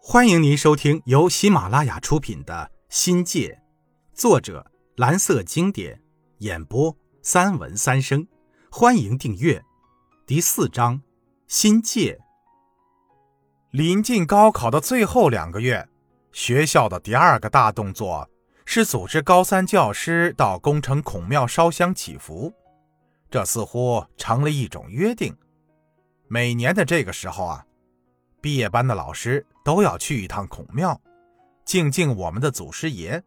欢迎您收听由喜马拉雅出品的《新界》，作者蓝色经典，演播三文三生。欢迎订阅。第四章，新界。临近高考的最后两个月，学校的第二个大动作是组织高三教师到宫城孔庙烧香祈福。这似乎成了一种约定。每年的这个时候啊。毕业班的老师都要去一趟孔庙，敬敬我们的祖师爷，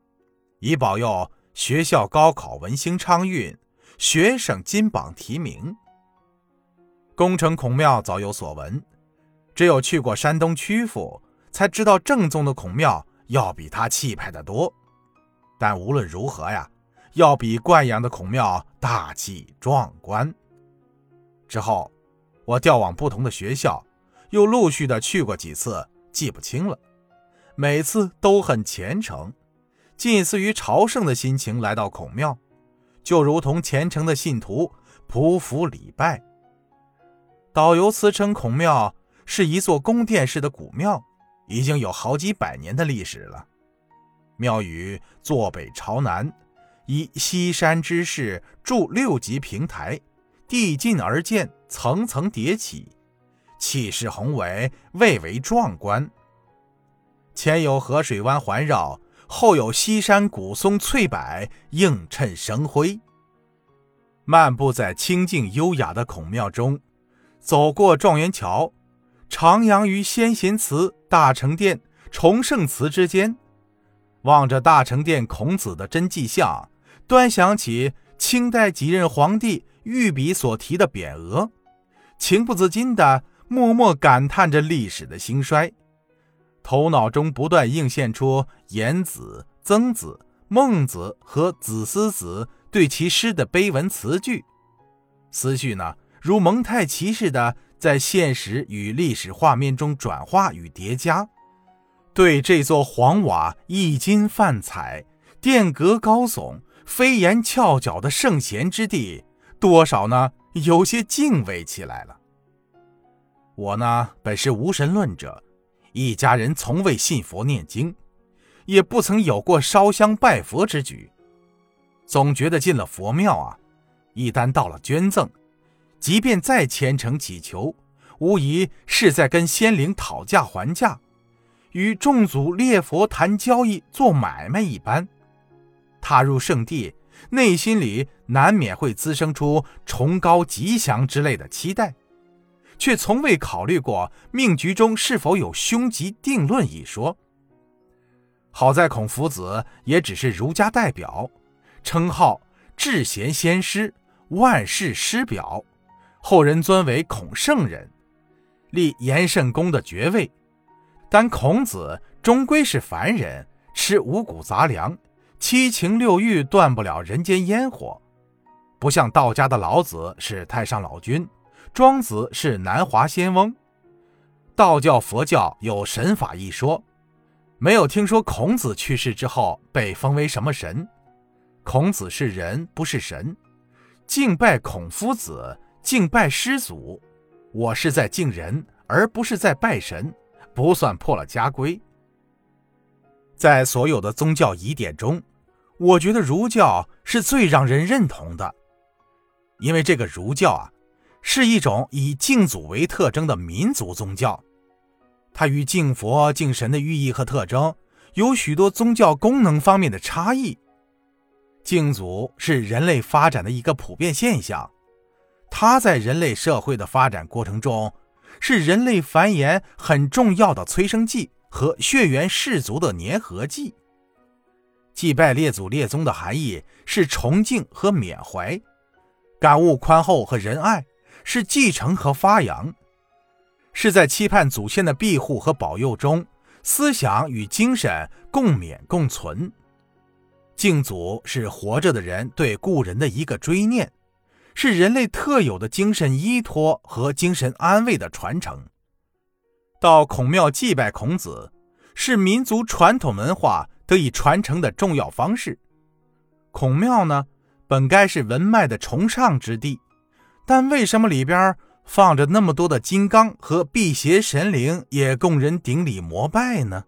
以保佑学校高考文兴昌运，学生金榜题名。宫城孔庙早有所闻，只有去过山东曲阜，才知道正宗的孔庙要比它气派的多。但无论如何呀，要比灌阳的孔庙大气壮观。之后，我调往不同的学校。又陆续的去过几次，记不清了。每次都很虔诚，近似于朝圣的心情来到孔庙，就如同虔诚的信徒匍匐礼拜。导游词称孔庙是一座宫殿式的古庙，已经有好几百年的历史了。庙宇坐北朝南，以西山之势筑六级平台，递进而建，层层叠起。气势宏伟，蔚为壮观。前有河水湾环绕，后有西山古松翠柏映衬生辉。漫步在清静优雅的孔庙中，走过状元桥，徜徉于先贤祠、大成殿、崇圣祠之间，望着大成殿孔子的真迹像，端详起清代几任皇帝御笔所题的匾额，情不自禁的。默默感叹着历史的兴衰，头脑中不断映现出颜子、曾子、孟子和子思子对其诗的碑文词句，思绪呢如蒙太奇似的在现实与历史画面中转化与叠加，对这座黄瓦一金泛彩、殿阁高耸、飞檐翘角的圣贤之地，多少呢有些敬畏起来了。我呢，本是无神论者，一家人从未信佛念经，也不曾有过烧香拜佛之举。总觉得进了佛庙啊，一旦到了捐赠，即便再虔诚祈求，无疑是在跟仙灵讨价还价，与众祖列佛谈交易、做买卖一般。踏入圣地，内心里难免会滋生出崇高吉祥之类的期待。却从未考虑过命局中是否有凶吉定论一说。好在孔夫子也只是儒家代表，称号至贤先师，万世师表，后人尊为孔圣人，立延圣公的爵位。但孔子终归是凡人，吃五谷杂粮，七情六欲断不了人间烟火，不像道家的老子是太上老君。庄子是南华仙翁，道教、佛教有神法一说，没有听说孔子去世之后被封为什么神。孔子是人，不是神。敬拜孔夫子，敬拜师祖，我是在敬人，而不是在拜神，不算破了家规。在所有的宗教疑点中，我觉得儒教是最让人认同的，因为这个儒教啊。是一种以敬祖为特征的民族宗教，它与敬佛敬神的寓意和特征有许多宗教功能方面的差异。敬祖是人类发展的一个普遍现象，它在人类社会的发展过程中是人类繁衍很重要的催生剂和血缘氏族的粘合剂。祭拜列祖列宗的含义是崇敬和缅怀，感悟宽厚和仁爱。是继承和发扬，是在期盼祖先的庇护和保佑中，思想与精神共勉共存。敬祖是活着的人对故人的一个追念，是人类特有的精神依托和精神安慰的传承。到孔庙祭拜孔子，是民族传统文化得以传承的重要方式。孔庙呢，本该是文脉的崇尚之地。但为什么里边放着那么多的金刚和辟邪神灵，也供人顶礼膜拜呢？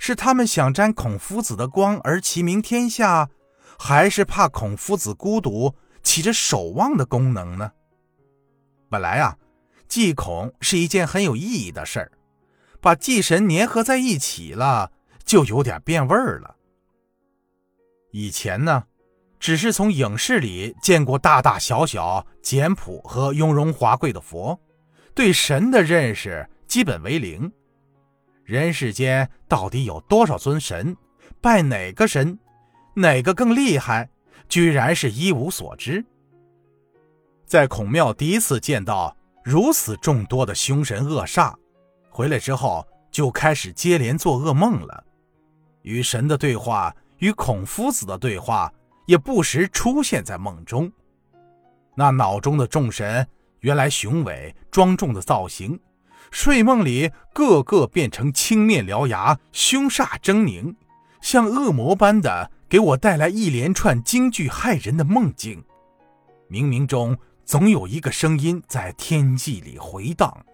是他们想沾孔夫子的光而齐名天下，还是怕孔夫子孤独，起着守望的功能呢？本来啊，祭孔是一件很有意义的事儿，把祭神粘合在一起了，就有点变味儿了。以前呢，只是从影视里见过大大小小、简朴和雍容华贵的佛，对神的认识基本为零。人世间到底有多少尊神？拜哪个神？哪个更厉害？居然是一无所知。在孔庙第一次见到如此众多的凶神恶煞，回来之后就开始接连做噩梦了。与神的对话，与孔夫子的对话，也不时出现在梦中。那脑中的众神，原来雄伟庄重的造型。睡梦里，个个变成青面獠牙、凶煞狰狞，像恶魔般的给我带来一连串惊惧骇人的梦境。冥冥中总有一个声音在天际里回荡。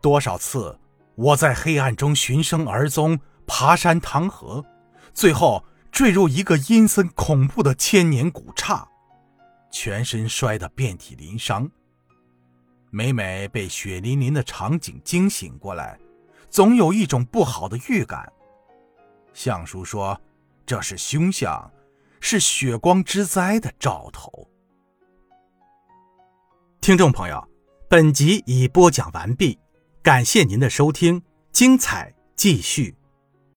多少次我在黑暗中寻声而踪，爬山淌河，最后坠入一个阴森恐怖的千年古刹，全身摔得遍体鳞伤。每每被血淋淋的场景惊醒过来，总有一种不好的预感。相叔说：“这是凶相，是血光之灾的兆头。”听众朋友，本集已播讲完毕，感谢您的收听，精彩继续。